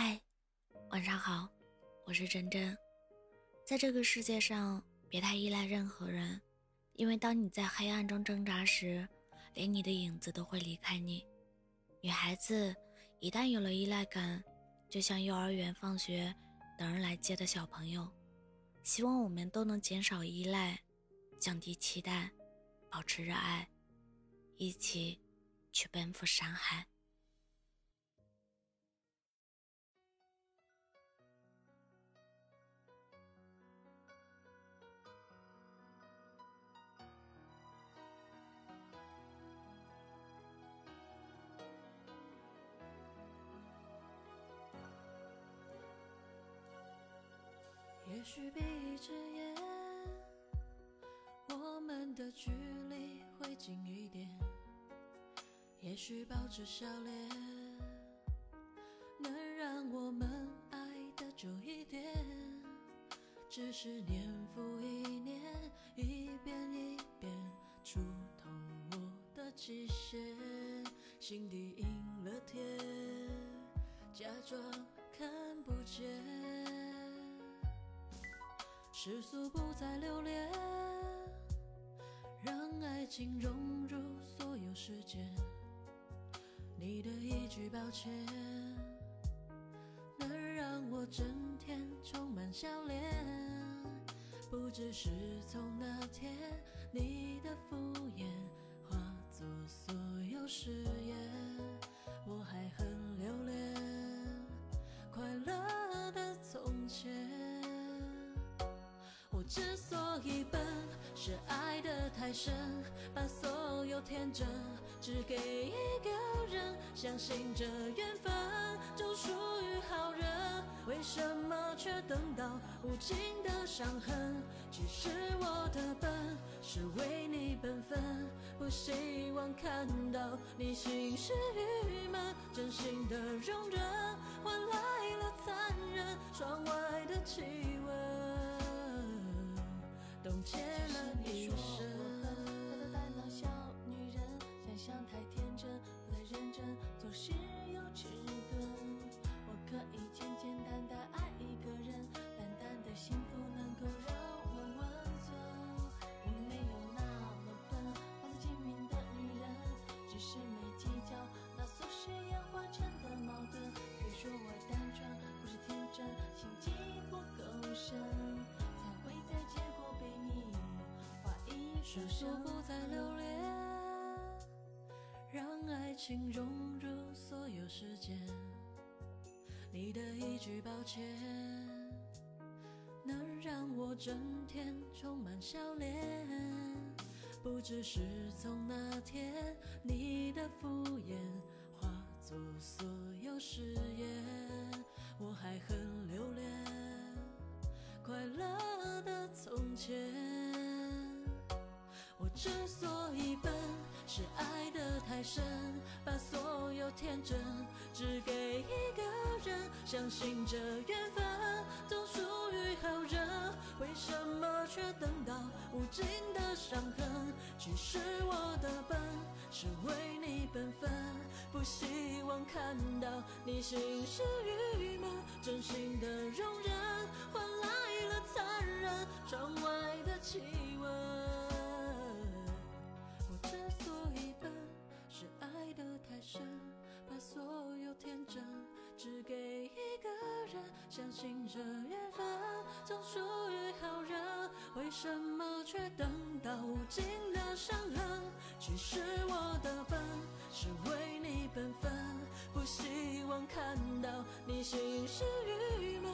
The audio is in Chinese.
嗨，晚上好，我是真真。在这个世界上，别太依赖任何人，因为当你在黑暗中挣扎时，连你的影子都会离开你。女孩子一旦有了依赖感，就像幼儿园放学等人来接的小朋友。希望我们都能减少依赖，降低期待，保持热爱，一起去奔赴山海。也许闭一只眼，我们的距离会近一点；也许保持笑脸，能让我们爱的久一点。只是年复一年，一遍一遍触痛我的极限，心底阴了天，假装看不见。世俗不再留恋，让爱情融入所有时间。你的一句抱歉，能让我整天充满笑脸。不知是从那天，你的敷衍化作所有誓言，之所以笨，是爱得太深，把所有天真只给一个人，相信这缘分就属于好人。为什么却等到无尽的伤痕？其实我的笨是为你本分，不希望看到你心事郁闷，真心的容忍换来了残忍，窗外的气温。冻结了一生。我的大脑小女人，想象太天真，不太认真，做事世俗不再留恋，让爱情融入所有时间。你的一句抱歉，能让我整天充满笑脸。不知是从哪天，你的敷衍化作所有誓言，我还很留恋快乐的从前。之所以笨，是爱得太深，把所有天真只给一个人，相信这缘分都属于好人。为什么却等到无尽的伤痕？其实我的笨是为你本分，不希望看到你心事郁闷，真心的容忍换来了残忍，窗外的晴相信这缘分总属于好人。为什么却等到无尽的伤痕？其实我的笨是为你本分，不希望看到你心事郁闷，